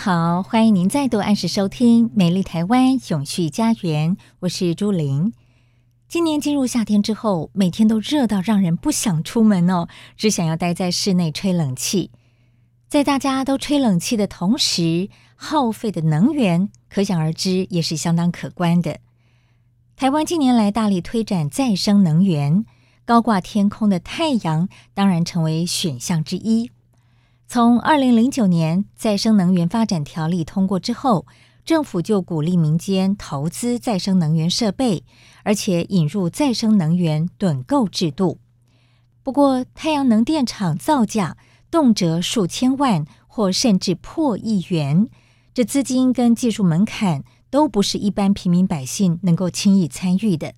好，欢迎您再度按时收听《美丽台湾永续家园》，我是朱琳。今年进入夏天之后，每天都热到让人不想出门哦，只想要待在室内吹冷气。在大家都吹冷气的同时，耗费的能源可想而知，也是相当可观的。台湾近年来大力推展再生能源，高挂天空的太阳当然成为选项之一。从二零零九年再生能源发展条例通过之后，政府就鼓励民间投资再生能源设备，而且引入再生能源趸购制度。不过，太阳能电厂造价动辄数千万或甚至破亿元，这资金跟技术门槛都不是一般平民百姓能够轻易参与的。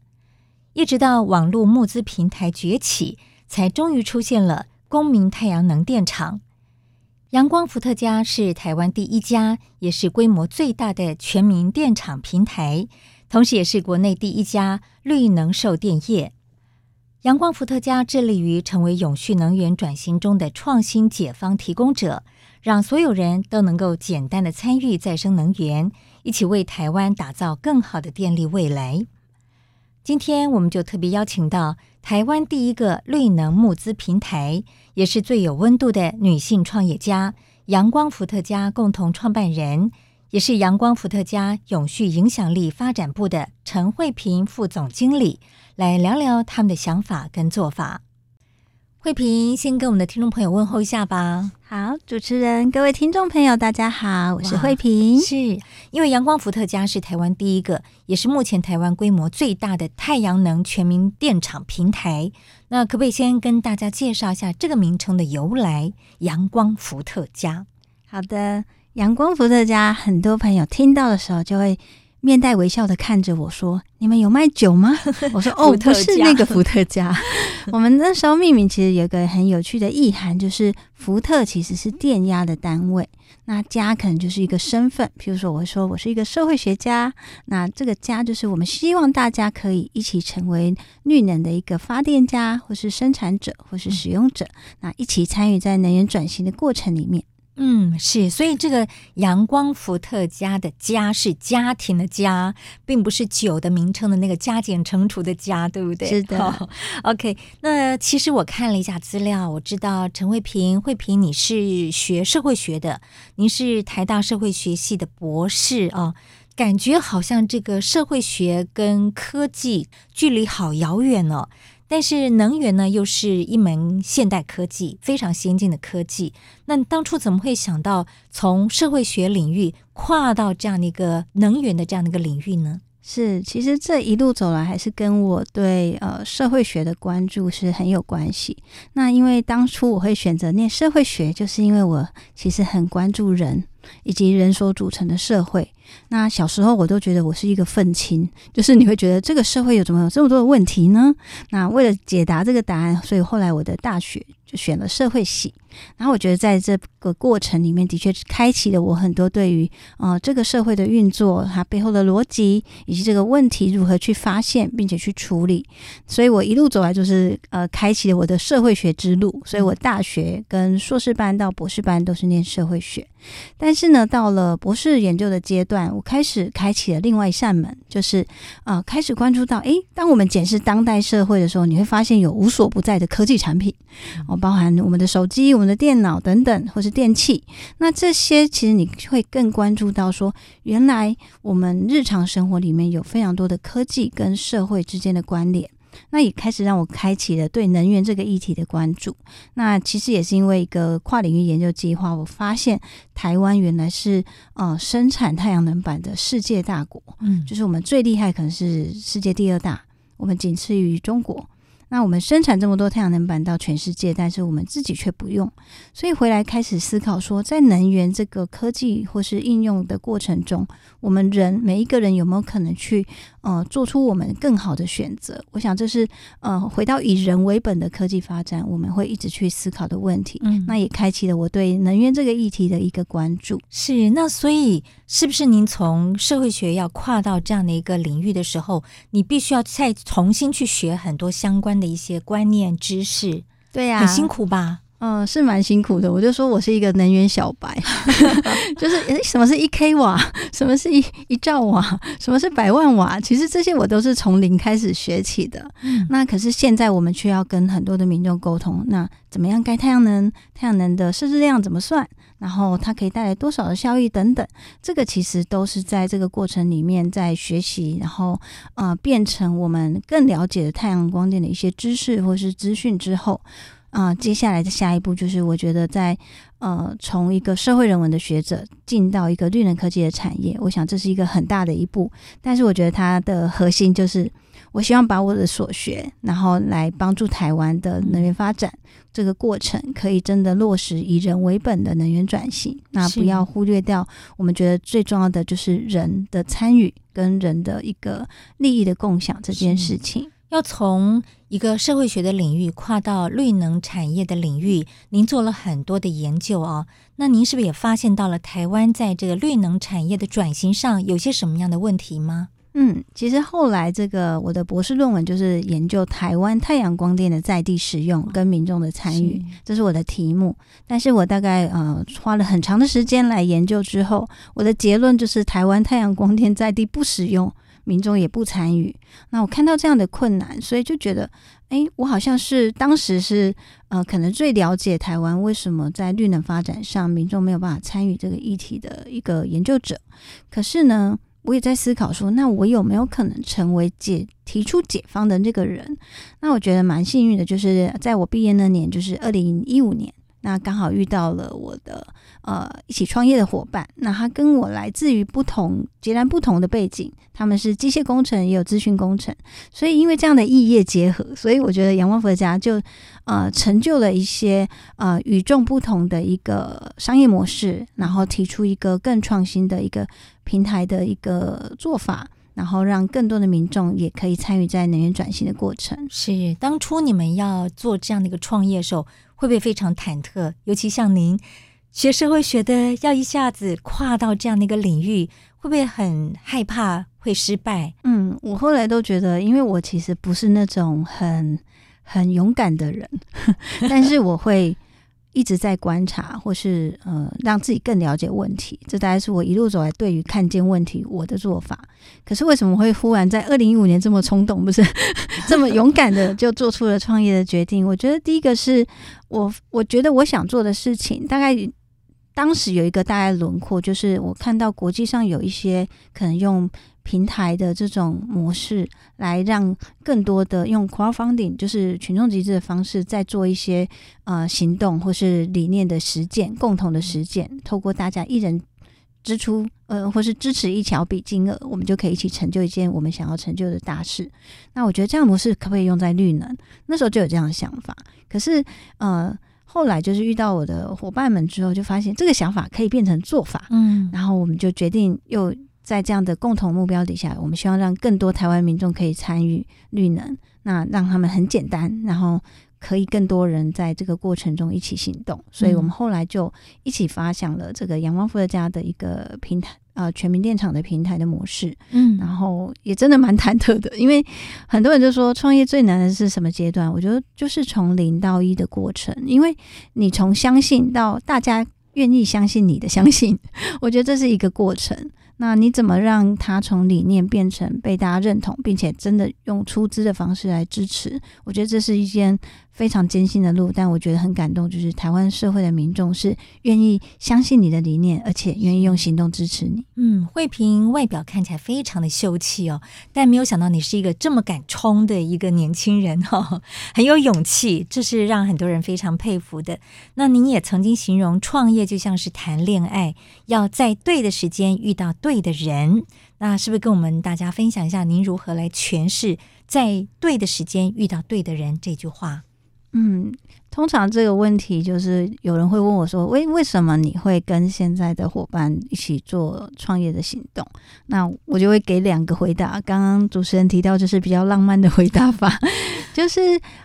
一直到网络募资平台崛起，才终于出现了公民太阳能电厂。阳光伏特加是台湾第一家，也是规模最大的全民电厂平台，同时也是国内第一家绿能售电业。阳光伏特加致力于成为永续能源转型中的创新解方提供者，让所有人都能够简单的参与再生能源，一起为台湾打造更好的电力未来。今天我们就特别邀请到台湾第一个绿能募资平台，也是最有温度的女性创业家——阳光伏特加共同创办人，也是阳光伏特加永续影响力发展部的陈慧平副总经理，来聊聊他们的想法跟做法。慧萍，先跟我们的听众朋友问候一下吧。好，主持人，各位听众朋友，大家好，我是慧萍。是因为阳光伏特加是台湾第一个，也是目前台湾规模最大的太阳能全民电厂平台。那可不可以先跟大家介绍一下这个名称的由来？阳光伏特加。好的，阳光伏特加，很多朋友听到的时候就会。面带微笑的看着我说：“你们有卖酒吗？” 我说：“哦，不是那个伏特加。我们那时候命名其实有个很有趣的意涵，就是伏特其实是电压的单位，那家可能就是一个身份。譬如说，我会说我是一个社会学家，那这个家就是我们希望大家可以一起成为绿能的一个发电家，或是生产者，或是使用者，那一起参与在能源转型的过程里面。”嗯，是，所以这个阳光伏特加的家是家庭的家，并不是酒的名称的那个加减乘除的加，对不对？是的。Oh, OK，那其实我看了一下资料，我知道陈慧萍，慧萍你是学社会学的，您是台大社会学系的博士啊，感觉好像这个社会学跟科技距离好遥远哦。但是能源呢，又是一门现代科技，非常先进的科技。那当初怎么会想到从社会学领域跨到这样的一个能源的这样的一个领域呢？是，其实这一路走来，还是跟我对呃社会学的关注是很有关系。那因为当初我会选择念社会学，就是因为我其实很关注人。以及人所组成的社会。那小时候我都觉得我是一个愤青，就是你会觉得这个社会有怎么有这么多的问题呢？那为了解答这个答案，所以后来我的大学就选了社会系。然后我觉得在这个过程里面，的确开启了我很多对于呃这个社会的运作，它背后的逻辑，以及这个问题如何去发现并且去处理。所以我一路走来就是呃开启了我的社会学之路。所以我大学跟硕士班到博士班都是念社会学。但是呢，到了博士研究的阶段。段，我开始开启了另外一扇门，就是呃，开始关注到，诶，当我们检视当代社会的时候，你会发现有无所不在的科技产品，哦，包含我们的手机、我们的电脑等等，或是电器。那这些其实你会更关注到说，原来我们日常生活里面有非常多的科技跟社会之间的关联。那也开始让我开启了对能源这个议题的关注。那其实也是因为一个跨领域研究计划，我发现台湾原来是呃生产太阳能板的世界大国，嗯，就是我们最厉害，可能是世界第二大，我们仅次于中国。那我们生产这么多太阳能板到全世界，但是我们自己却不用，所以回来开始思考说，在能源这个科技或是应用的过程中，我们人每一个人有没有可能去呃做出我们更好的选择？我想这是呃回到以人为本的科技发展，我们会一直去思考的问题。嗯，那也开启了我对能源这个议题的一个关注。是，那所以是不是您从社会学要跨到这样的一个领域的时候，你必须要再重新去学很多相关的一些观念知识，对呀、啊，很辛苦吧？嗯，是蛮辛苦的。我就说我是一个能源小白，就是什么是一 k 瓦，什么是一一兆瓦，什么是百万瓦，其实这些我都是从零开始学起的。嗯、那可是现在我们却要跟很多的民众沟通，那怎么样盖太阳能？太阳能的设置量怎么算？然后它可以带来多少的效益等等，这个其实都是在这个过程里面在学习，然后呃变成我们更了解的太阳光电的一些知识或是资讯之后。啊、呃，接下来的下一步就是，我觉得在呃，从一个社会人文的学者进到一个绿能科技的产业，我想这是一个很大的一步。但是我觉得它的核心就是，我希望把我的所学，然后来帮助台湾的能源发展这个过程，可以真的落实以人为本的能源转型。那不要忽略掉，我们觉得最重要的就是人的参与跟人的一个利益的共享这件事情。要从一个社会学的领域跨到绿能产业的领域，您做了很多的研究哦。那您是不是也发现到了台湾在这个绿能产业的转型上有些什么样的问题吗？嗯，其实后来这个我的博士论文就是研究台湾太阳光电的在地使用跟民众的参与，是这是我的题目。但是我大概呃花了很长的时间来研究之后，我的结论就是台湾太阳光电在地不使用。民众也不参与，那我看到这样的困难，所以就觉得，哎，我好像是当时是呃，可能最了解台湾为什么在绿能发展上民众没有办法参与这个议题的一个研究者。可是呢，我也在思考说，那我有没有可能成为解提出解方的那个人？那我觉得蛮幸运的，就是在我毕业那年，就是二零一五年。那刚好遇到了我的呃一起创业的伙伴，那他跟我来自于不同截然不同的背景，他们是机械工程也有资讯工程，所以因为这样的异业结合，所以我觉得阳光伏特家就呃成就了一些呃与众不同的一个商业模式，然后提出一个更创新的一个平台的一个做法，然后让更多的民众也可以参与在能源转型的过程。是当初你们要做这样的一个创业的时候。会不会非常忐忑？尤其像您学社会学的，要一下子跨到这样的一个领域，会不会很害怕会失败？嗯，我后来都觉得，因为我其实不是那种很很勇敢的人，但是我会。一直在观察，或是呃，让自己更了解问题，这大概是我一路走来对于看见问题我的做法。可是为什么会忽然在二零一五年这么冲动，不是 这么勇敢的就做出了创业的决定？我觉得第一个是我，我觉得我想做的事情，大概当时有一个大概轮廓，就是我看到国际上有一些可能用。平台的这种模式，来让更多的用 crowdfunding，就是群众集资的方式，再做一些呃行动或是理念的实践，共同的实践，透过大家一人支出，呃，或是支持一小笔金额，我们就可以一起成就一件我们想要成就的大事。那我觉得这样的模式可不可以用在绿能？那时候就有这样的想法。可是呃，后来就是遇到我的伙伴们之后，就发现这个想法可以变成做法。嗯，然后我们就决定又。在这样的共同目标底下，我们希望让更多台湾民众可以参与绿能，那让他们很简单，然后可以更多人在这个过程中一起行动。所以我们后来就一起发想了这个阳光伏特家的一个平台，呃，全民电厂的平台的模式。嗯，然后也真的蛮忐忑的，因为很多人就说创业最难的是什么阶段？我觉得就是从零到一的过程，因为你从相信到大家愿意相信你的相信，我觉得这是一个过程。那你怎么让他从理念变成被大家认同，并且真的用出资的方式来支持？我觉得这是一件非常艰辛的路，但我觉得很感动，就是台湾社会的民众是愿意相信你的理念，而且愿意用行动支持你。嗯，慧萍外表看起来非常的秀气哦，但没有想到你是一个这么敢冲的一个年轻人哦，很有勇气，这是让很多人非常佩服的。那您也曾经形容创业就像是谈恋爱，要在对的时间遇到对。对的人，那是不是跟我们大家分享一下您如何来诠释“在对的时间遇到对的人”这句话？嗯，通常这个问题就是有人会问我说：“为为什么你会跟现在的伙伴一起做创业的行动？”那我就会给两个回答。刚刚主持人提到就是比较浪漫的回答法，就是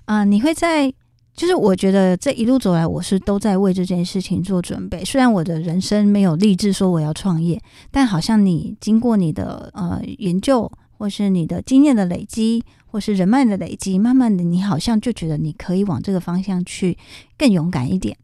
啊、你会在。就是我觉得这一路走来，我是都在为这件事情做准备。虽然我的人生没有立志说我要创业，但好像你经过你的呃研究，或是你的经验的累积，或是人脉的累积，慢慢的你好像就觉得你可以往这个方向去更勇敢一点。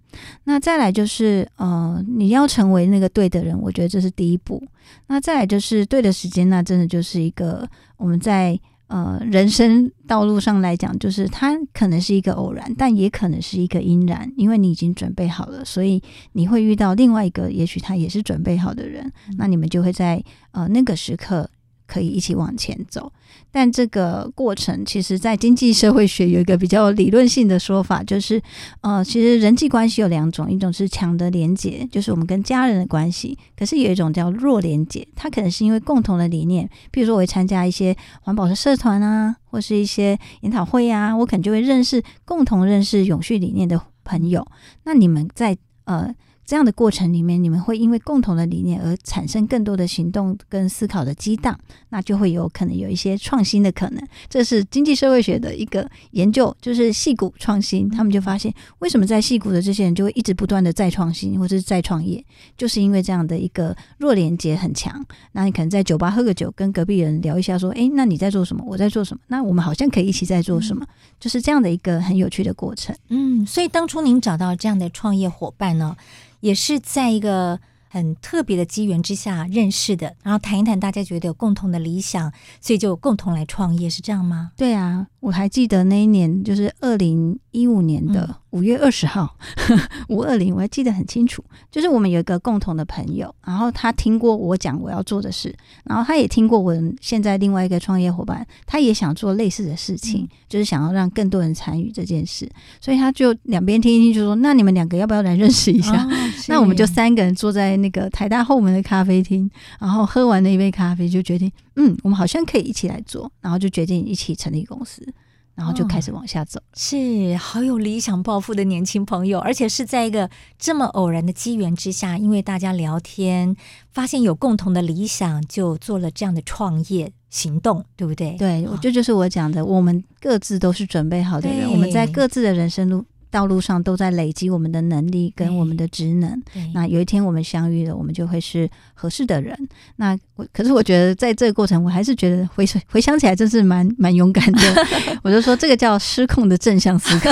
那再来就是呃你要成为那个对的人，我觉得这是第一步。那再来就是对的时间，那真的就是一个我们在。呃，人生道路上来讲，就是它可能是一个偶然，但也可能是一个因然，因为你已经准备好了，所以你会遇到另外一个，也许他也是准备好的人，嗯、那你们就会在呃那个时刻。可以一起往前走，但这个过程其实，在经济社会学有一个比较理论性的说法，就是，呃，其实人际关系有两种，一种是强的连结，就是我们跟家人的关系；可是有一种叫弱连结，它可能是因为共同的理念，比如说我会参加一些环保的社团啊，或是一些研讨会啊，我可能就会认识共同认识永续理念的朋友。那你们在呃。这样的过程里面，你们会因为共同的理念而产生更多的行动跟思考的激荡，那就会有可能有一些创新的可能。这是经济社会学的一个研究，就是戏骨创新，他们就发现为什么在戏骨的这些人就会一直不断的再创新或者是再创业，就是因为这样的一个弱连接很强。那你可能在酒吧喝个酒，跟隔壁人聊一下，说：“诶，那你在做什么？我在做什么？那我们好像可以一起在做什么？”就是这样的一个很有趣的过程。嗯，所以当初您找到这样的创业伙伴呢？也是在一个很特别的机缘之下认识的，然后谈一谈，大家觉得有共同的理想，所以就共同来创业，是这样吗？对啊，我还记得那一年就是二零一五年的五月二十号，五二零，我还记得很清楚。就是我们有一个共同的朋友，然后他听过我讲我要做的事，然后他也听过我现在另外一个创业伙伴，他也想做类似的事情，嗯、就是想要让更多人参与这件事，所以他就两边听一听，就说：“那你们两个要不要来认识一下？”哦、那我们就三个人坐在那个台大后门的咖啡厅，然后喝完那一杯咖啡，就决定，嗯，我们好像可以一起来做，然后就决定一起成立公司。然后就开始往下走，哦，是好有理想抱负的年轻朋友，而且是在一个这么偶然的机缘之下，因为大家聊天，发现有共同的理想，就做了这样的创业行动，对不对？对，我这就是我讲的，我们各自都是准备好的人，我们在各自的人生路。道路上都在累积我们的能力跟我们的职能。那有一天我们相遇了，我们就会是合适的人。那我可是我觉得在这个过程，我还是觉得回回想起来，真是蛮蛮勇敢的。我就说这个叫失控的正向思考。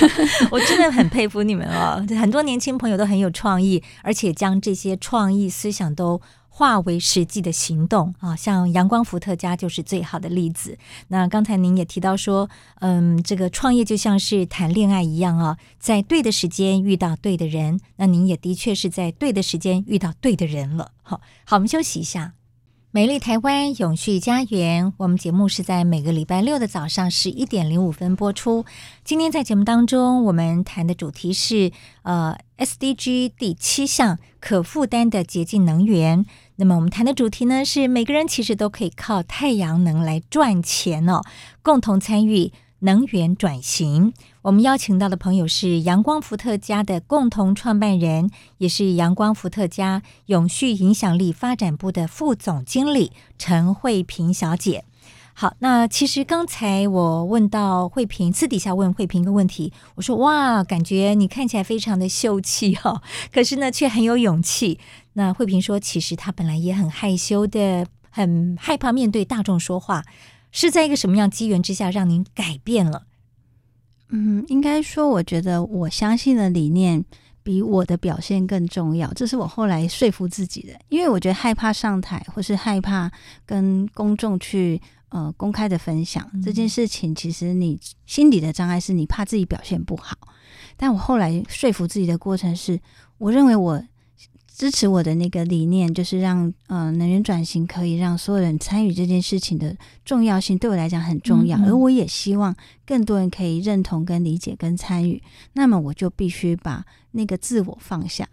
我真的很佩服你们哦，很多年轻朋友都很有创意，而且将这些创意思想都。化为实际的行动啊，像阳光伏特加就是最好的例子。那刚才您也提到说，嗯，这个创业就像是谈恋爱一样啊，在对的时间遇到对的人。那您也的确是在对的时间遇到对的人了。好，好，我们休息一下。美丽台湾永续家园，我们节目是在每个礼拜六的早上十一点零五分播出。今天在节目当中，我们谈的主题是呃 SDG 第七项可负担的洁净能源。那么我们谈的主题呢，是每个人其实都可以靠太阳能来赚钱哦，共同参与能源转型。我们邀请到的朋友是阳光伏特加的共同创办人，也是阳光伏特加永续影响力发展部的副总经理陈慧萍小姐。好，那其实刚才我问到慧萍，私底下问慧萍一个问题，我说哇，感觉你看起来非常的秀气哦，可是呢却很有勇气。那慧萍说，其实她本来也很害羞的，很害怕面对大众说话，是在一个什么样机缘之下让您改变了？嗯，应该说，我觉得我相信的理念。比我的表现更重要。这是我后来说服自己的，因为我觉得害怕上台，或是害怕跟公众去呃公开的分享、嗯、这件事情，其实你心底的障碍是你怕自己表现不好。但我后来说服自己的过程是，我认为我。支持我的那个理念，就是让呃能源转型可以让所有人参与这件事情的重要性，对我来讲很重要。嗯嗯。而我也希望更多人可以认同、跟理解、跟参与。那么我就必须把那个自我放下。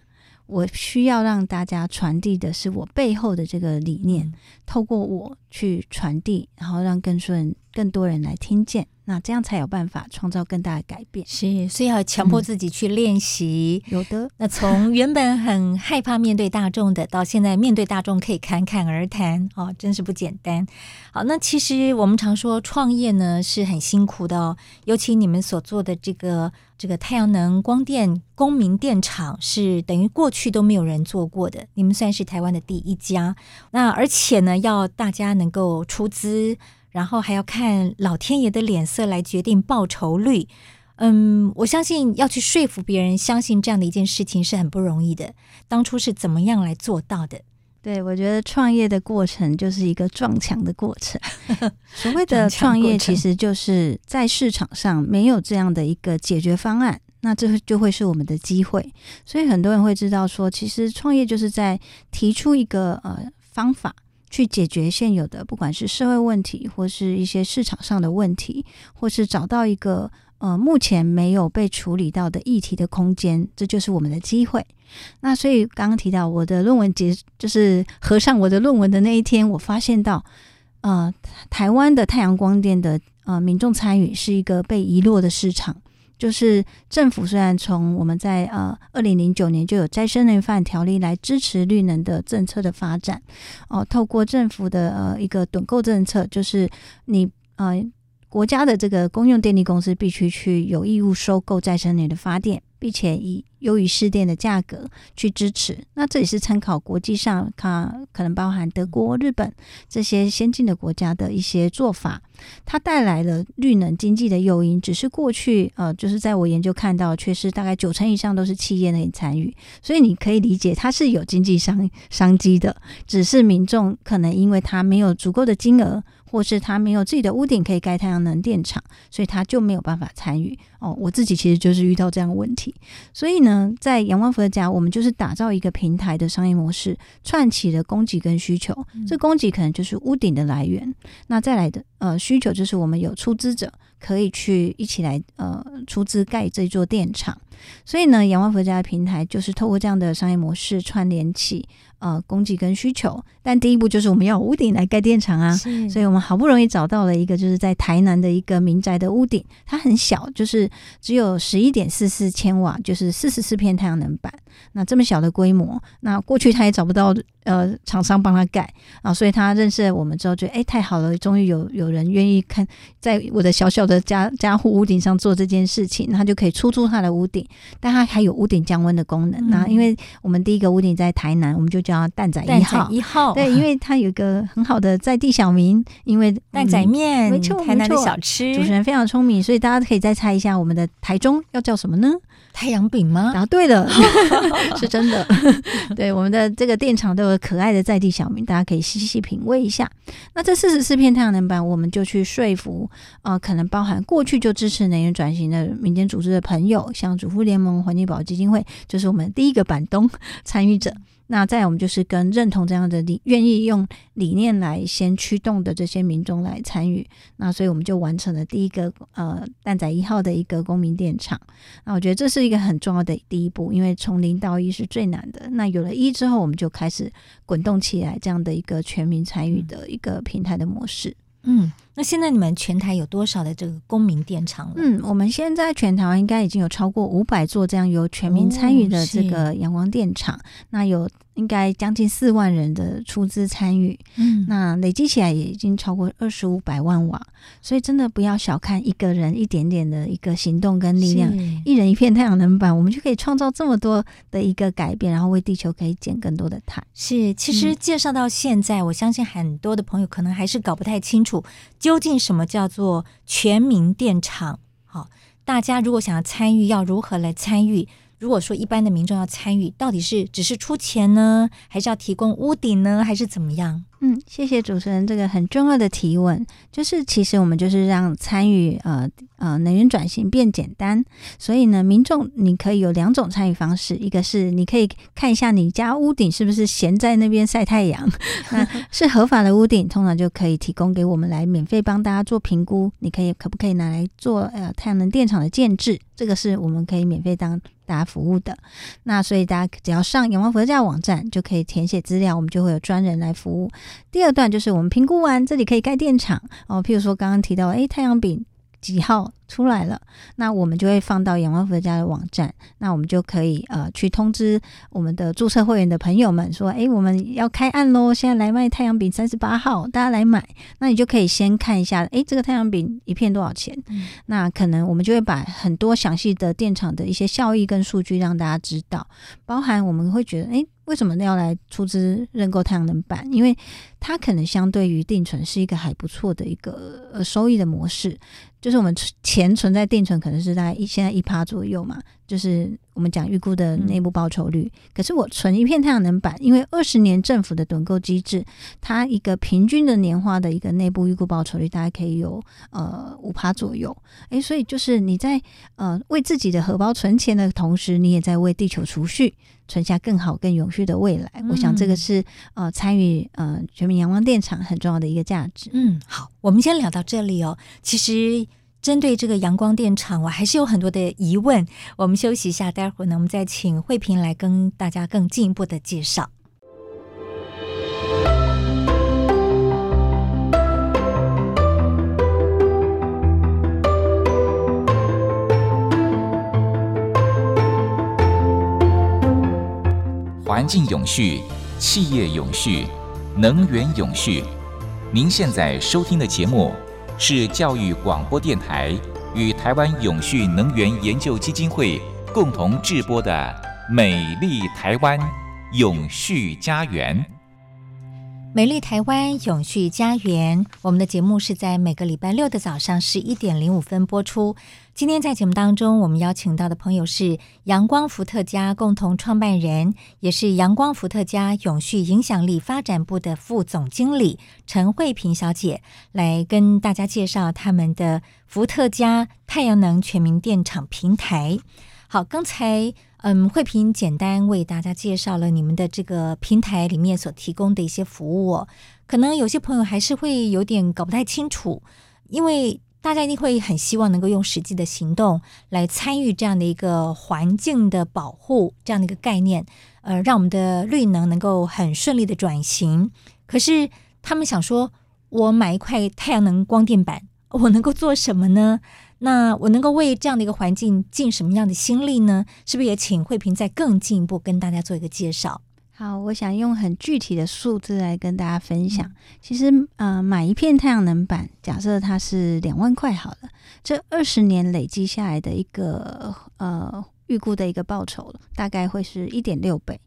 我需要让大家传递的是我背后的这个理念，嗯、透过我去传递，然后让更多人、更多人来听见。那这样才有办法创造更大的改变。是，所以要强迫自己去练习。嗯、有的。那从原本很害怕面对大众的，到现在面对大众可以侃侃而谈，哦，真是不简单。好，那其实我们常说创业呢是很辛苦的哦，尤其你们所做的这个这个太阳能光电公民电厂，是等于过去都没有人做过的，你们算是台湾的第一家。那而且呢，要大家能够出资。然后还要看老天爷的脸色来决定报酬率，嗯，我相信要去说服别人相信这样的一件事情是很不容易的。当初是怎么样来做到的？对，我觉得创业的过程就是一个撞墙的过程。所谓的创业，其实就是在市场上没有这样的一个解决方案，那这就会是我们的机会。所以很多人会知道说，其实创业就是在提出一个呃方法。去解决现有的，不管是社会问题，或是一些市场上的问题，或是找到一个呃目前没有被处理到的议题的空间，这就是我们的机会。那所以刚刚提到我的论文结，就是合上我的论文的那一天，我发现到，呃，台湾的太阳光电的呃民众参与是一个被遗落的市场。就是政府虽然从我们在呃二零零九年就有再生能源发展条例来支持绿能的政策的发展，哦、透过政府的呃一个趸购政策，就是你呃国家的这个公用电力公司必须去有义务收购再生能源的发电。并且以优于市电的价格去支持，那这也是参考国际上它，可能包含德国、日本这些先进的国家的一些做法，它带来了绿能经济的诱因。只是过去呃，就是在我研究看到，却是大概九成以上都是企业来参与，所以你可以理解它是有经济商商机的，只是民众可能因为它没有足够的金额。或是他没有自己的屋顶可以盖太阳能电厂，所以他就没有办法参与。哦，我自己其实就是遇到这样的问题，所以呢，在阳光伏特家，我们就是打造一个平台的商业模式，串起了供给跟需求。嗯、这供给可能就是屋顶的来源，那再来的呃需求就是我们有出资者可以去一起来呃出资盖这座电厂。所以呢，阳光伏特家的平台就是透过这样的商业模式串联起。呃，供给跟需求，但第一步就是我们要屋顶来盖电厂啊，所以我们好不容易找到了一个，就是在台南的一个民宅的屋顶，它很小，就是只有十一点四四千瓦，就是四十四片太阳能板。那这么小的规模，那过去他也找不到呃厂商帮他盖啊，所以他认识了我们之后，觉得哎太好了，终于有有人愿意看在我的小小的家家户屋顶上做这件事情，他就可以出租他的屋顶，但他还有屋顶降温的功能。嗯、那因为我们第一个屋顶在台南，我们就叫蛋仔一号一号，对，因为它有一个很好的在地小名，因为蛋仔面，没错，台南的小吃，主持人非常聪明，所以大家可以再猜一下我们的台中要叫什么呢？太阳饼吗？答对了，是真的。对，我们的这个电厂都有可爱的在地小名，大家可以细细品味一下。那这四十四片太阳能板，我们就去说服啊，可能包含过去就支持能源转型的民间组织的朋友，像主妇联盟、环境保基金会，就是我们第一个板东参与者。那再我们就是跟认同这样的理，愿意用理念来先驱动的这些民众来参与。那所以我们就完成了第一个呃蛋仔一号的一个公民电厂。那我觉得这是一个很重要的第一步，因为从零到一是最难的。那有了一之后，我们就开始滚动起来这样的一个全民参与的一个平台的模式。嗯。那现在你们全台有多少的这个公民电厂了？嗯，我们现在全台湾应该已经有超过五百座这样由全民参与的这个阳光电厂，哦、那有应该将近四万人的出资参与，嗯，那累积起来也已经超过二十五百万瓦，所以真的不要小看一个人一点点的一个行动跟力量，一人一片太阳能板，我们就可以创造这么多的一个改变，然后为地球可以减更多的碳。是，其实介绍到现在，嗯、我相信很多的朋友可能还是搞不太清楚。究竟什么叫做全民电厂？好，大家如果想要参与，要如何来参与？如果说一般的民众要参与，到底是只是出钱呢，还是要提供屋顶呢，还是怎么样？嗯，谢谢主持人这个很重要的提问，就是其实我们就是让参与呃呃能源转型变简单，所以呢，民众你可以有两种参与方式，一个是你可以看一下你家屋顶是不是闲在那边晒太阳，那是合法的屋顶，通常就可以提供给我们来免费帮大家做评估，你可以可不可以拿来做呃太阳能电厂的建制，这个是我们可以免费当大家服务的，那所以大家只要上阳光伏特家网站就可以填写资料，我们就会有专人来服务。第二段就是我们评估完这里可以盖电厂哦，譬如说刚刚提到，诶，太阳饼。几号出来了，那我们就会放到阳光伏特家的网站，那我们就可以呃去通知我们的注册会员的朋友们说，诶，我们要开案喽，现在来卖太阳饼三十八号，大家来买。那你就可以先看一下，诶，这个太阳饼一片多少钱？嗯、那可能我们就会把很多详细的电厂的一些效益跟数据让大家知道，包含我们会觉得，诶。为什么要来出资认购太阳能板？因为它可能相对于定存是一个还不错的一个呃收益的模式，就是我们存钱存在定存可能是大概一现在一趴左右嘛，就是我们讲预估的内部报酬率。嗯、可是我存一片太阳能板，因为二十年政府的趸购机制，它一个平均的年化的一个内部预估报酬率大概可以有呃五趴左右。诶，所以就是你在呃为自己的荷包存钱的同时，你也在为地球储蓄。存下更好、更永续的未来，嗯、我想这个是呃参与呃全民阳光电厂很重要的一个价值。嗯，好，我们先聊到这里哦。其实针对这个阳光电厂，我还是有很多的疑问。我们休息一下，待会儿呢，我们再请慧萍来跟大家更进一步的介绍。环境永续，企业永续，能源永续。您现在收听的节目是教育广播电台与台湾永续能源研究基金会共同制播的《美丽台湾永续家园》。美丽台湾永续家园，我们的节目是在每个礼拜六的早上十一点零五分播出。今天在节目当中，我们邀请到的朋友是阳光伏特加共同创办人，也是阳光伏特加永续影响力发展部的副总经理陈慧萍小姐，来跟大家介绍他们的伏特加太阳能全民电厂平台。好，刚才。嗯，慧萍简单为大家介绍了你们的这个平台里面所提供的一些服务，可能有些朋友还是会有点搞不太清楚，因为大家一定会很希望能够用实际的行动来参与这样的一个环境的保护这样的一个概念，呃，让我们的绿能能够很顺利的转型。可是他们想说，我买一块太阳能光电板，我能够做什么呢？那我能够为这样的一个环境尽什么样的心力呢？是不是也请慧萍再更进一步跟大家做一个介绍？好，我想用很具体的数字来跟大家分享。嗯、其实，呃，买一片太阳能板，假设它是两万块好了，这二十年累积下来的一个呃预估的一个报酬，大概会是一点六倍。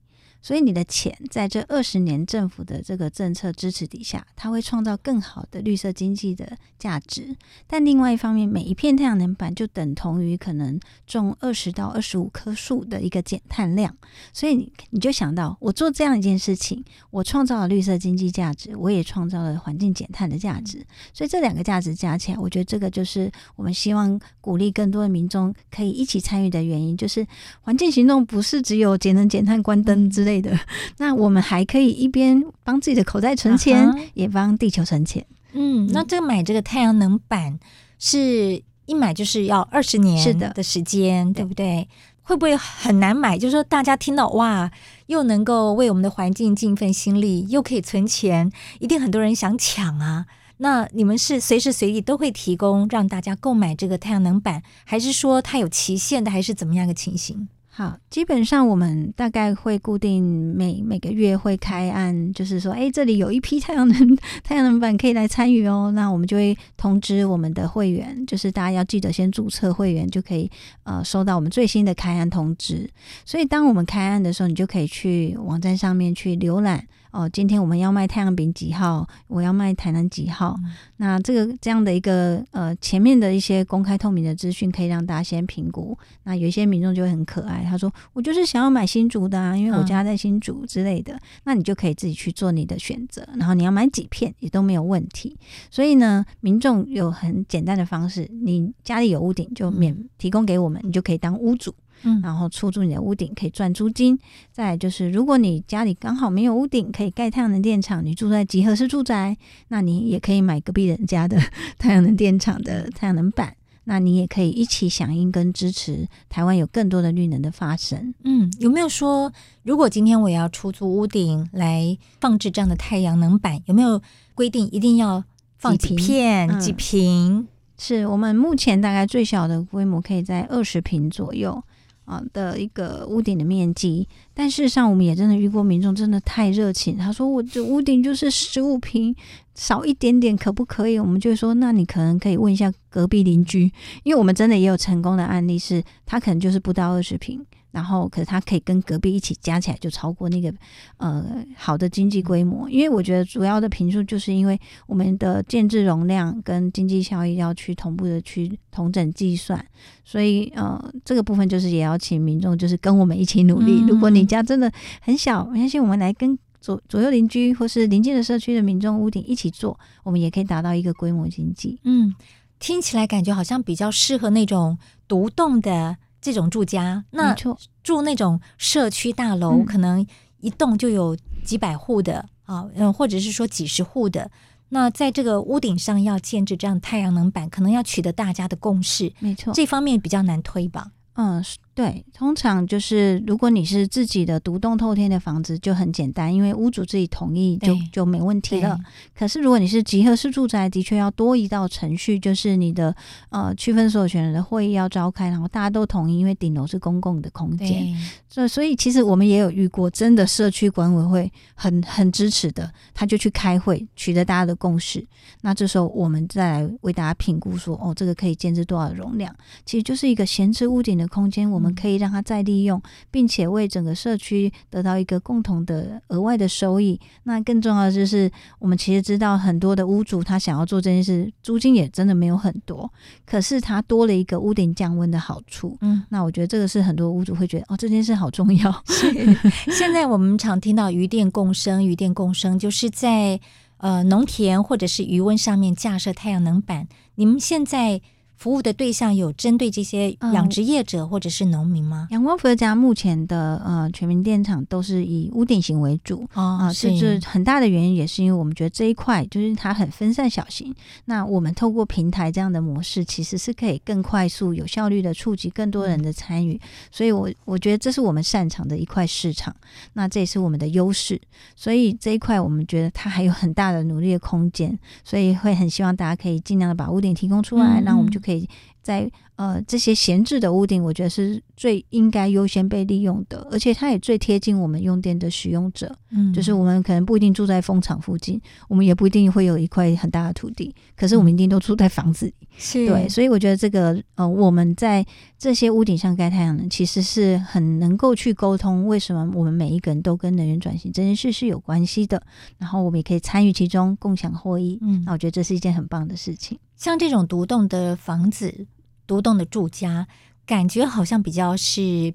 所以你的钱在这二十年政府的这个政策支持底下，它会创造更好的绿色经济的价值。但另外一方面，每一片太阳能板就等同于可能种二十到二十五棵树的一个减碳量。所以你你就想到，我做这样一件事情，我创造了绿色经济价值，我也创造了环境减碳的价值。所以这两个价值加起来，我觉得这个就是我们希望鼓励更多的民众可以一起参与的原因。就是环境行动不是只有节能减碳、关灯之类。的，那我们还可以一边帮自己的口袋存钱，啊、也帮地球存钱。嗯，那这个买这个太阳能板是一买就是要二十年是的的时间，对不对？对，会不会很难买？就是说大家听到哇，又能够为我们的环境尽一份心力，又可以存钱，一定很多人想抢啊。那你们是随时随地都会提供让大家购买这个太阳能板，还是说它有期限的，还是怎么样个情形？好，基本上我们大概会固定每每个月会开案，就是说，哎，这里有一批太阳能 太阳能板可以来参与哦。那我们就会通知我们的会员，就是大家要记得先注册会员，就可以呃收到我们最新的开案通知。所以当我们开案的时候，你就可以去网站上面去浏览。哦，今天我们要卖太阳饼几号，我要卖台南几号。嗯、那这个这样的一个呃前面的一些公开透明的资讯，可以让大家先评估。那有一些民众就会很可爱，他说我就是想要买新竹的，啊，因为我家在新竹之类的。嗯、那你就可以自己去做你的选择，然后你要买几片也都没有问题。所以呢，民众有很简单的方式，你家里有屋顶就免提供给我们，你就可以当屋主。嗯，然后出租你的屋顶可以赚租金。再就是，如果你家里刚好没有屋顶，可以盖太阳能电厂，你住在集合式住宅，那你也可以买隔壁人家的 太阳能电厂的太阳能板。那你也可以一起响应跟支持台湾有更多的绿能的发生。嗯，有没有说，如果今天我要出租屋顶来放置这样的太阳能板，有没有规定一定要放几片几瓶？嗯、是我们目前大概最小的规模可以在二十平左右。啊的一个屋顶的面积，但事实上我们也真的遇过民众真的太热情，他说我这屋顶就是十五平，少一点点可不可以？我们就说那你可能可以问一下隔壁邻居，因为我们真的也有成功的案例是，他可能就是不到二十平。然后，可是它可以跟隔壁一起加起来，就超过那个呃好的经济规模。因为我觉得主要的坪数，就是因为我们的建制容量跟经济效益要去同步的去同整计算，所以呃这个部分就是也要请民众就是跟我们一起努力。嗯、如果你家真的很小，相信我们来跟左左右邻居或是邻近的社区的民众屋顶一起做，我们也可以达到一个规模经济。嗯，听起来感觉好像比较适合那种独栋的。这种住家，那住那种社区大楼，可能一栋就有几百户的啊，嗯，或者是说几十户的。那在这个屋顶上要建置这样太阳能板，可能要取得大家的共识，没错，这方面比较难推吧？嗯。对，通常就是如果你是自己的独栋透天的房子，就很简单，因为屋主自己同意就就没问题了。可是如果你是集合式住宅，的确要多一道程序，就是你的呃区分所有权人的会议要召开，然后大家都同意，因为顶楼是公共的空间。所以所以其实我们也有遇过，真的社区管委会很很支持的，他就去开会，取得大家的共识。那这时候我们再来为大家评估说，哦，这个可以建置多少容量，其实就是一个闲置屋顶的空间，我们。我们可以让它再利用，并且为整个社区得到一个共同的额外的收益。那更重要的就是，我们其实知道很多的屋主他想要做这件事，租金也真的没有很多，可是他多了一个屋顶降温的好处。嗯，那我觉得这个是很多屋主会觉得哦，这件事好重要。现在我们常听到渔电共生，渔电共生就是在呃农田或者是鱼温上面架设太阳能板。你们现在。服务的对象有针对这些养殖业者或者是农民吗？阳、嗯、光伏特家目前的呃全民电厂都是以屋顶型为主啊，这这、哦呃、很大的原因也是因为我们觉得这一块就是它很分散小型。那我们透过平台这样的模式，其实是可以更快速、有效率的触及更多人的参与。嗯、所以我我觉得这是我们擅长的一块市场，那这也是我们的优势。所以这一块我们觉得它还有很大的努力的空间，所以会很希望大家可以尽量的把屋顶提供出来，那、嗯、我们就可以。在呃这些闲置的屋顶，我觉得是最应该优先被利用的，而且它也最贴近我们用电的使用者。嗯，就是我们可能不一定住在风场附近，我们也不一定会有一块很大的土地，可是我们一定都住在房子里。是对，所以我觉得这个呃我们在这些屋顶上盖太阳能，其实是很能够去沟通为什么我们每一个人都跟能源转型这件事是有关系的，然后我们也可以参与其中，共享获益。嗯，那我觉得这是一件很棒的事情。像这种独栋的房子、独栋的住家，感觉好像比较是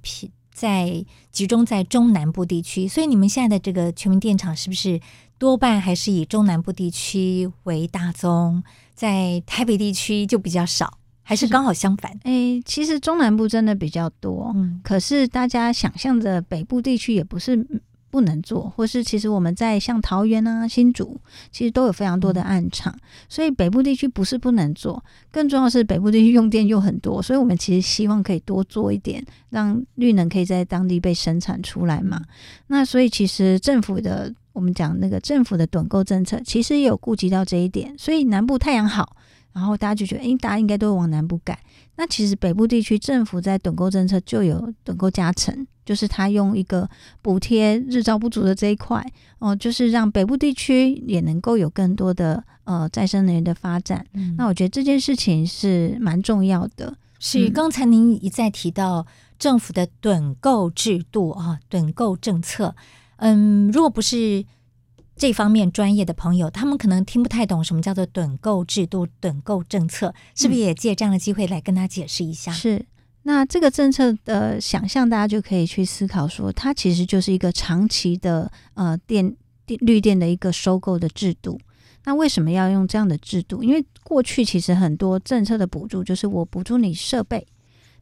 在集中在中南部地区，所以你们现在的这个全民电厂是不是多半还是以中南部地区为大宗，在台北地区就比较少，还是刚好相反？诶、欸，其实中南部真的比较多，嗯，可是大家想象的北部地区也不是。不能做，或是其实我们在像桃园啊、新竹，其实都有非常多的暗场，嗯、所以北部地区不是不能做，更重要的是北部地区用电又很多，所以我们其实希望可以多做一点，让绿能可以在当地被生产出来嘛。那所以其实政府的我们讲那个政府的趸购政策，其实也有顾及到这一点，所以南部太阳好。然后大家就觉得，诶，大家应该都会往南部改。那其实北部地区政府在趸购政策就有趸购加成，就是他用一个补贴日照不足的这一块，哦、呃，就是让北部地区也能够有更多的呃再生能源的发展。嗯、那我觉得这件事情是蛮重要的。是，刚才您一再提到政府的趸购制度啊，趸购政策。嗯，如果不是这方面专业的朋友，他们可能听不太懂什么叫做趸购制度、趸购政策，是不是也借这样的机会来跟他解释一下？是。那这个政策的想象，大家就可以去思考说，它其实就是一个长期的呃电电绿电的一个收购的制度。那为什么要用这样的制度？因为过去其实很多政策的补助就是我补助你设备，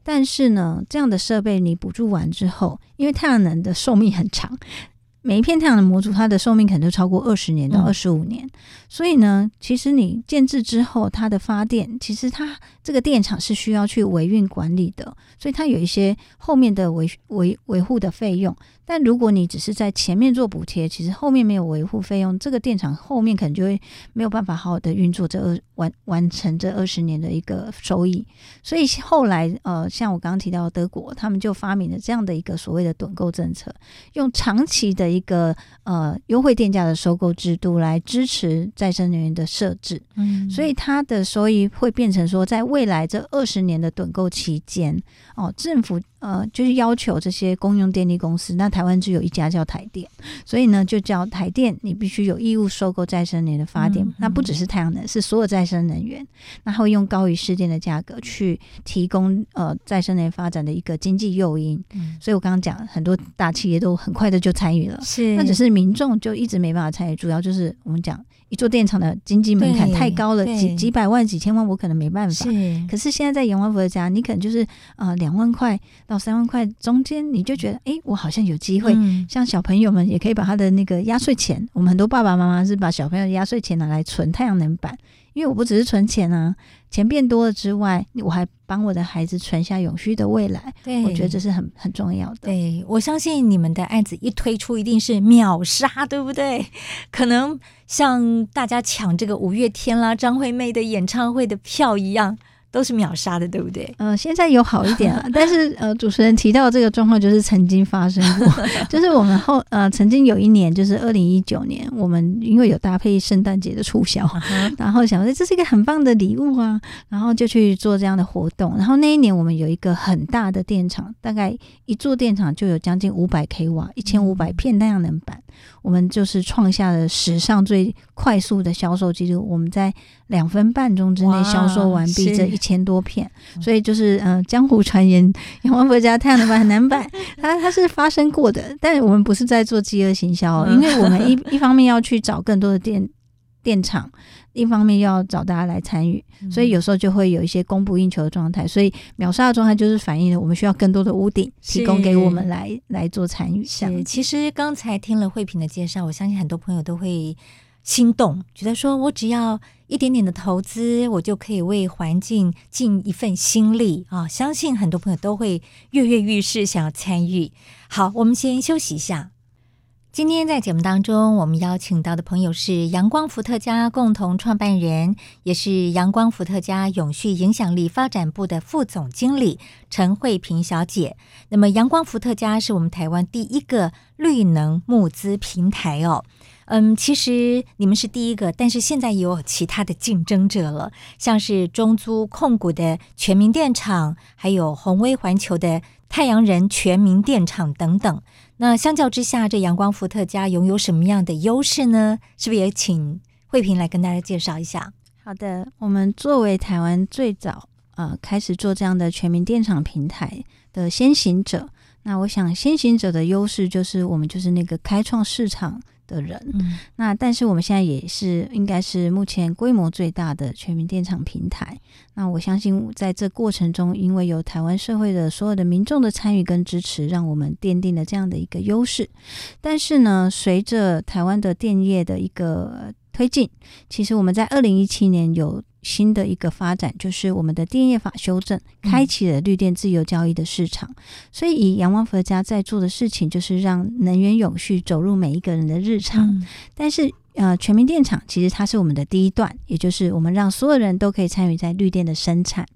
但是呢，这样的设备你补助完之后，因为太阳能的寿命很长。每一片太阳能模组，它的寿命可能都超过二十年到二十五年，嗯，所以呢，其实你建制之后，它的发电，其实它这个电厂是需要去维运管理的，所以它有一些后面的维维维护的费用。但如果你只是在前面做补贴，其实后面没有维护费用，这个电厂后面可能就会没有办法好好的运作这二完完成这二十年的一个收益。所以后来呃，像我刚刚提到德国，他们就发明了这样的一个所谓的趸购政策，用长期的一个呃优惠电价的收购制度来支持再生能源的设置。嗯，所以它的收益会变成说，在未来这二十年的趸购期间，哦，政府。呃，就是要求这些公用电力公司，那台湾只有一家叫台电，所以呢，就叫台电，你必须有义务收购再生能源的发电。嗯嗯、那不只是太阳能，是所有再生能源，那会用高于市电的价格去提供呃再生能源发展的一个经济诱因。嗯、所以我刚刚讲，很多大企业都很快的就参与了，是，那只是民众就一直没办法参与，主要就是我们讲。一座电厂的经济门槛太高了，几几百万、几千万，我可能没办法。是，可是现在在阳光福的家，你可能就是呃两万块到三万块中间，你就觉得哎、欸，我好像有机会。嗯、像小朋友们也可以把他的那个压岁钱，我们很多爸爸妈妈是把小朋友的压岁钱拿来存太阳能板。因为我不只是存钱啊，钱变多了之外，我还帮我的孩子存下永续的未来。对，我觉得这是很很重要的。对，我相信你们的案子一推出，一定是秒杀，对不对？可能像大家抢这个五月天啦、张惠妹的演唱会的票一样。都是秒杀的，对不对？呃，现在有好一点了，但是呃，主持人提到这个状况，就是曾经发生过，就是我们后呃，曾经有一年，就是二零一九年，我们因为有搭配圣诞节的促销，然后想说这是一个很棒的礼物啊，然后就去做这样的活动。然后那一年我们有一个很大的电厂，大概一座电厂就有将近五百 k 瓦，一千五百片太阳能板。我们就是创下了史上最快速的销售记录，我们在两分半钟之内销售完毕这一千多片，所以就是嗯、呃，江湖传言，阳光伏特家太阳能板很难买，它它是发生过的，但是我们不是在做饥饿行销，因为我们一 一方面要去找更多的电电厂。一方面要找大家来参与，所以有时候就会有一些供不应求的状态，所以秒杀的状态就是反映了我们需要更多的屋顶提供给我们来来做参与。是，其实刚才听了慧萍的介绍，我相信很多朋友都会心动，觉得说我只要一点点的投资，我就可以为环境尽一份心力啊！相信很多朋友都会跃跃欲试，想要参与。好，我们先休息一下。今天在节目当中，我们邀请到的朋友是阳光伏特加共同创办人，也是阳光伏特加永续影响力发展部的副总经理陈慧萍小姐。那么，阳光伏特加是我们台湾第一个绿能募资平台哦。嗯，其实你们是第一个，但是现在也有其他的竞争者了，像是中租控股的全民电厂，还有宏威环球的太阳人全民电厂等等。那相较之下，这阳光伏特家拥有什么样的优势呢？是不是也请慧萍来跟大家介绍一下？好的，我们作为台湾最早呃开始做这样的全民电厂平台的先行者，那我想先行者的优势就是我们就是那个开创市场。的人，嗯、那但是我们现在也是应该是目前规模最大的全民电厂平台。那我相信在这过程中，因为有台湾社会的所有的民众的参与跟支持，让我们奠定了这样的一个优势。但是呢，随着台湾的电业的一个推进，其实我们在二零一七年有。新的一个发展就是我们的电业法修正，开启了绿电自由交易的市场。嗯、所以，以阳光伏特家在做的事情，就是让能源永续走入每一个人的日常。嗯、但是，呃，全民电厂其实它是我们的第一段，也就是我们让所有人都可以参与在绿电的生产。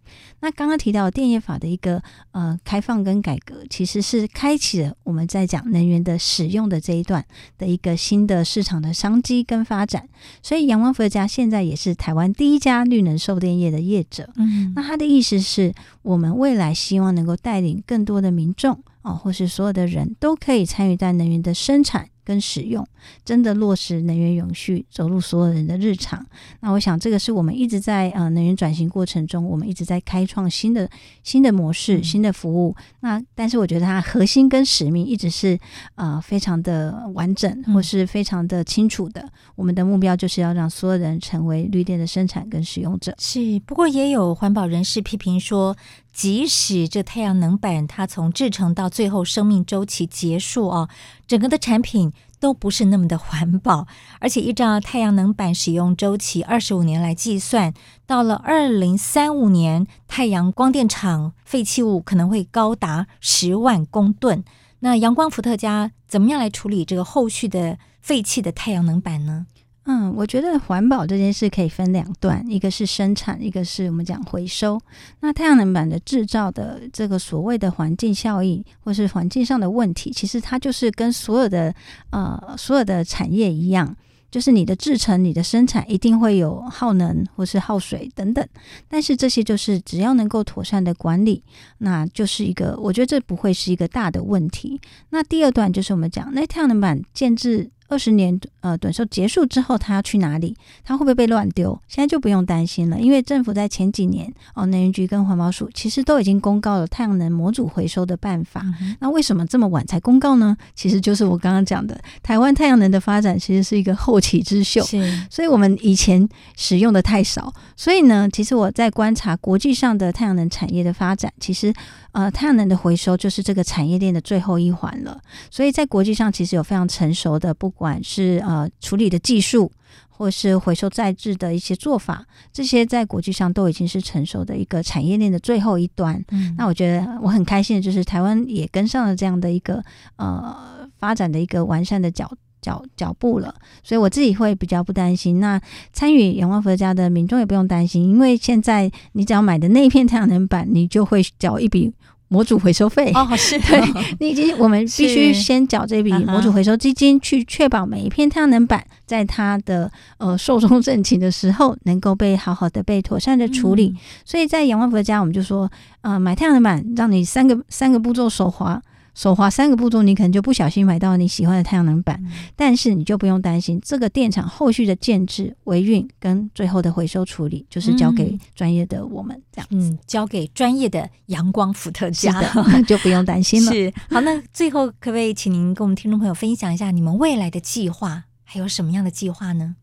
那刚刚提到电业法的一个呃开放跟改革，其实是开启了我们在讲能源的使用的这一段的一个新的市场的商机跟发展。所以阳光伏特加现在也是台湾第一家绿能售电业的业者。嗯，那他的意思是我们未来希望能够带领更多的民众哦，或是所有的人都可以参与在能源的生产。跟使用，真的落实能源永续走入所有人的日常。那我想，这个是我们一直在呃能源转型过程中，我们一直在开创新的新的模式、新的服务。那但是我觉得它核心跟使命一直是呃非常的完整，或是非常的清楚的。我们的目标就是要让所有人成为绿电的生产跟使用者。是，不过也有环保人士批评说，即使这太阳能板它从制成到最后生命周期结束哦，整个的产品都不是那么的环保，而且依照太阳能板使用周期二十五年来计算，到了二零三五年，太阳光电厂废弃物可能会高达十万公吨。那阳光伏特加怎么样来处理这个后续的废弃的太阳能板呢？嗯，我觉得环保这件事可以分两段，一个是生产，一个是我们讲回收。那太阳能板的制造的这个所谓的环境效益，或是环境上的问题，其实它就是跟所有的呃所有的产业一样，就是你的制成、你的生产一定会有耗能或是耗水等等。但是这些就是只要能够妥善的管理，那就是一个我觉得这不会是一个大的问题。那第二段就是我们讲那太阳能板建置。二十年呃，短寿结束之后，他要去哪里？他会不会被乱丢？现在就不用担心了，因为政府在前几年哦，能源局跟环保署其实都已经公告了太阳能模组回收的办法。嗯、那为什么这么晚才公告呢？其实就是我刚刚讲的，台湾太阳能的发展其实是一个后起之秀，是所以我们以前使用的太少。所以呢，其实我在观察国际上的太阳能产业的发展，其实呃，太阳能的回收就是这个产业链的最后一环了。所以在国际上，其实有非常成熟的不。不管是呃处理的技术，或是回收再制的一些做法，这些在国际上都已经是成熟的一个产业链的最后一端。嗯，那我觉得我很开心的就是台湾也跟上了这样的一个呃发展的一个完善的脚脚脚步了，所以我自己会比较不担心。那参与阳光伏特家的民众也不用担心，因为现在你只要买的那一片太阳能板，你就会缴一笔。模组回收费哦，是的，对，你已经我们必须先缴这笔模组回收基金，去确保每一片太阳能板在它的呃寿终正寝的时候，能够被好好的被妥善的处理。嗯、所以在阳光福的家，我们就说，呃，买太阳能板，让你三个三个步骤手滑。手滑三个步骤，你可能就不小心买到你喜欢的太阳能板，嗯、但是你就不用担心这个电厂后续的建制、维运跟最后的回收处理，就是交给专业的我们这样子，嗯，交给专业的阳光伏特加的 就不用担心了。是，好，那最后可不可以请您跟我们听众朋友分享一下你们未来的计划，还有什么样的计划呢？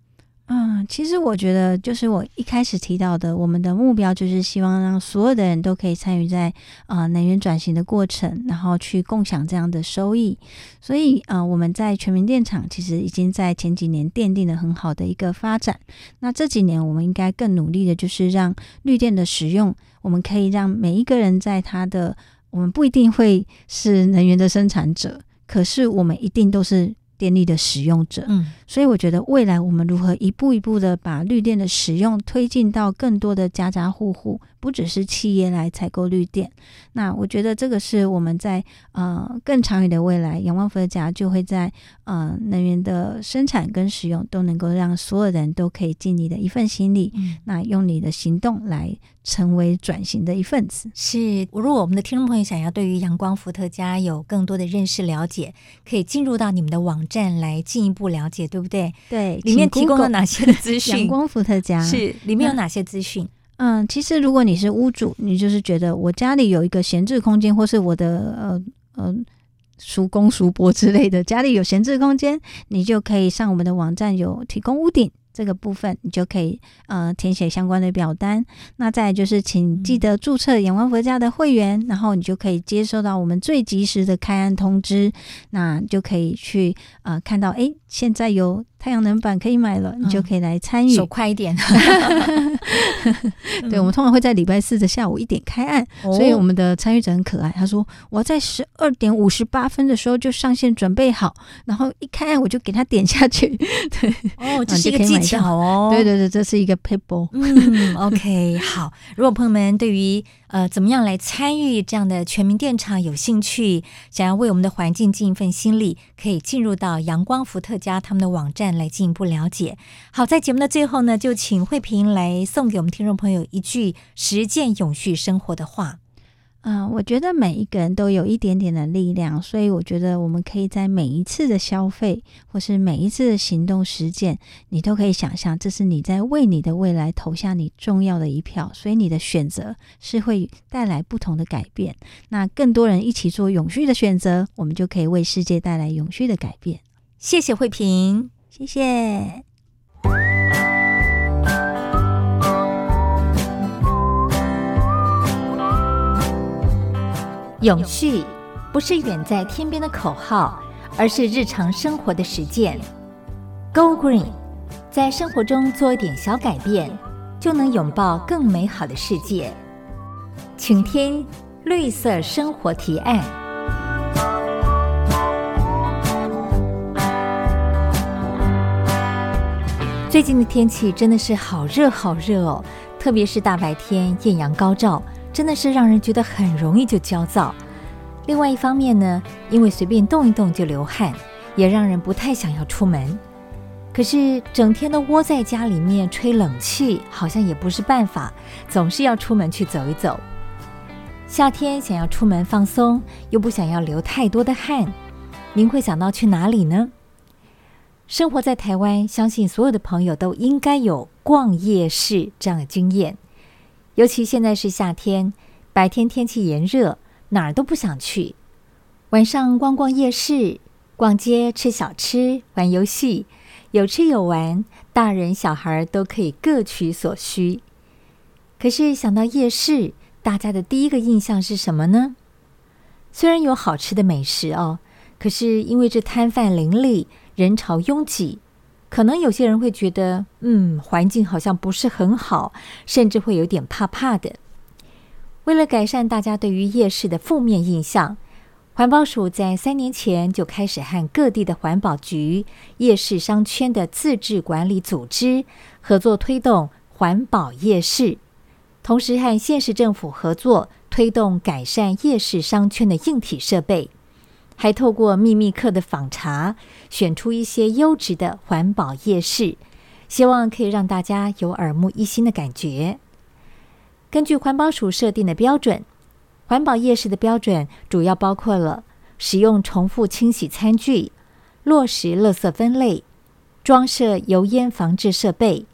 嗯，其实我觉得，就是我一开始提到的，我们的目标就是希望让所有的人都可以参与在呃能源转型的过程，然后去共享这样的收益。所以，呃，我们在全民电厂其实已经在前几年奠定了很好的一个发展。那这几年，我们应该更努力的，就是让绿电的使用，我们可以让每一个人在他的，我们不一定会是能源的生产者，可是我们一定都是。电力的使用者，嗯，所以我觉得未来我们如何一步一步的把绿电的使用推进到更多的家家户户，不只是企业来采购绿电。那我觉得这个是我们在呃更长远的未来，阳光伏特加就会在呃能源的生产跟使用都能够让所有人都可以尽你的一份心力，嗯，那用你的行动来。成为转型的一份子。是，如果我们的听众朋友想要对于阳光伏特加有更多的认识了解，可以进入到你们的网站来进一步了解，对不对？对，里面提供了哪些的资 讯？阳光伏特加是里面有哪些资讯？嗯，其实如果你是屋主，你就是觉得我家里有一个闲置空间，或是我的呃呃叔公叔伯之类的，家里有闲置空间，你就可以上我们的网站，有提供屋顶。这个部分你就可以呃填写相关的表单，那再来就是请记得注册阳光佛家的会员，嗯、然后你就可以接收到我们最及时的开案通知，那就可以去呃看到哎现在有。太阳能板可以买了，你就可以来参与。手快一点。对，我们通常会在礼拜四的下午一点开案，哦、所以我们的参与者很可爱。他说：“我在十二点五十八分的时候就上线准备好，然后一开案我就给他点下去。”对，哦，这是一个技巧哦。对对对，这是一个 paper。嗯，OK，好。如果朋友们对于呃，怎么样来参与这样的全民电厂？有兴趣，想要为我们的环境尽一份心力，可以进入到阳光伏特加他们的网站来进一步了解。好，在节目的最后呢，就请慧萍来送给我们听众朋友一句实践永续生活的话。嗯、呃，我觉得每一个人都有一点点的力量，所以我觉得我们可以在每一次的消费，或是每一次的行动实践，你都可以想象，这是你在为你的未来投下你重要的一票，所以你的选择是会带来不同的改变。那更多人一起做永续的选择，我们就可以为世界带来永续的改变。谢谢慧萍，谢谢。永续不是远在天边的口号，而是日常生活的实践。Go Green，在生活中做一点小改变，就能拥抱更美好的世界。请听绿色生活提案。最近的天气真的是好热好热哦，特别是大白天艳阳高照。真的是让人觉得很容易就焦躁。另外一方面呢，因为随便动一动就流汗，也让人不太想要出门。可是整天都窝在家里面吹冷气，好像也不是办法，总是要出门去走一走。夏天想要出门放松，又不想要流太多的汗，您会想到去哪里呢？生活在台湾，相信所有的朋友都应该有逛夜市这样的经验。尤其现在是夏天，白天天气炎热，哪儿都不想去。晚上逛逛夜市、逛街、吃小吃、玩游戏，有吃有玩，大人小孩都可以各取所需。可是想到夜市，大家的第一个印象是什么呢？虽然有好吃的美食哦，可是因为这摊贩林立，人潮拥挤。可能有些人会觉得，嗯，环境好像不是很好，甚至会有点怕怕的。为了改善大家对于夜市的负面印象，环保署在三年前就开始和各地的环保局、夜市商圈的自治管理组织合作推动环保夜市，同时和县市政府合作推动改善夜市商圈的硬体设备。还透过秘密客的访查，选出一些优质的环保夜市，希望可以让大家有耳目一新的感觉。根据环保署设定的标准，环保夜市的标准主要包括了使用重复清洗餐具、落实垃圾分类、装设油烟防治设备、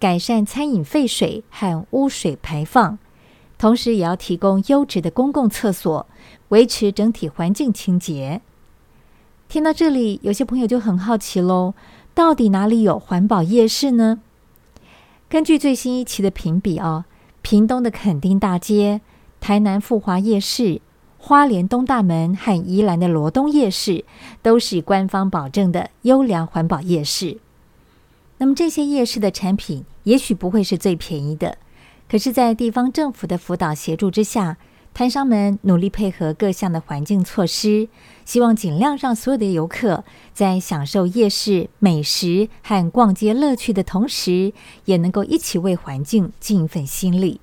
改善餐饮废水和污水排放。同时，也要提供优质的公共厕所，维持整体环境清洁。听到这里，有些朋友就很好奇喽：到底哪里有环保夜市呢？根据最新一期的评比哦，屏东的垦丁大街、台南富华夜市、花莲东大门和宜兰的罗东夜市，都是官方保证的优良环保夜市。那么这些夜市的产品，也许不会是最便宜的。可是，在地方政府的辅导协助之下，摊商们努力配合各项的环境措施，希望尽量让所有的游客在享受夜市美食和逛街乐趣的同时，也能够一起为环境尽一份心力。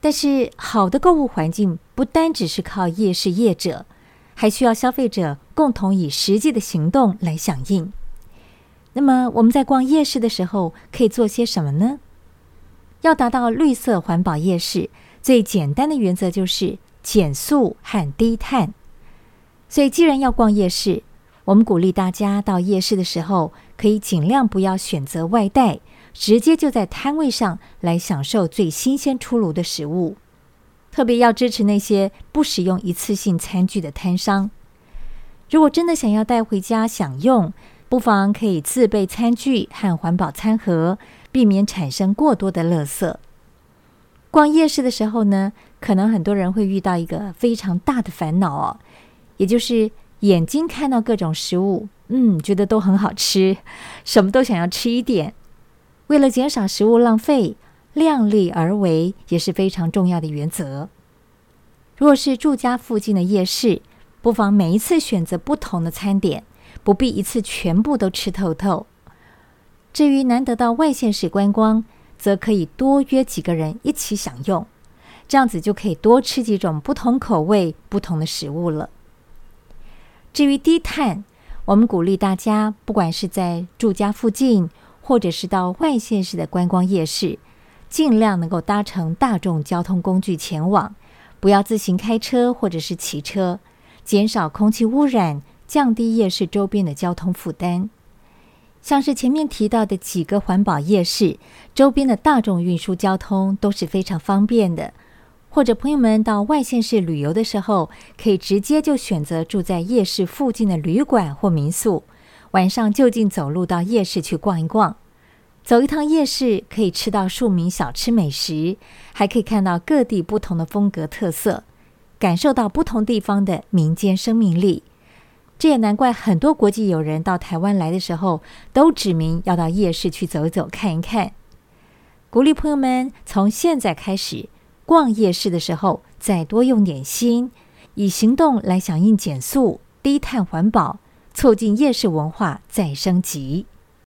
但是，好的购物环境不单只是靠夜市业者，还需要消费者共同以实际的行动来响应。那么，我们在逛夜市的时候可以做些什么呢？要达到绿色环保夜市，最简单的原则就是减速和低碳。所以，既然要逛夜市，我们鼓励大家到夜市的时候，可以尽量不要选择外带，直接就在摊位上来享受最新鲜出炉的食物。特别要支持那些不使用一次性餐具的摊商。如果真的想要带回家享用，不妨可以自备餐具和环保餐盒。避免产生过多的垃圾。逛夜市的时候呢，可能很多人会遇到一个非常大的烦恼哦，也就是眼睛看到各种食物，嗯，觉得都很好吃，什么都想要吃一点。为了减少食物浪费，量力而为也是非常重要的原则。如果是住家附近的夜市，不妨每一次选择不同的餐点，不必一次全部都吃透透。至于难得到外县市观光，则可以多约几个人一起享用，这样子就可以多吃几种不同口味、不同的食物了。至于低碳，我们鼓励大家，不管是在住家附近，或者是到外县市的观光夜市，尽量能够搭乘大众交通工具前往，不要自行开车或者是骑车，减少空气污染，降低夜市周边的交通负担。像是前面提到的几个环保夜市，周边的大众运输交通都是非常方便的。或者朋友们到外县市旅游的时候，可以直接就选择住在夜市附近的旅馆或民宿，晚上就近走路到夜市去逛一逛。走一趟夜市，可以吃到庶民小吃美食，还可以看到各地不同的风格特色，感受到不同地方的民间生命力。这也难怪很多国际友人到台湾来的时候，都指明要到夜市去走走、看一看。鼓励朋友们从现在开始逛夜市的时候，再多用点心，以行动来响应减速、低碳环保，促进夜市文化再升级。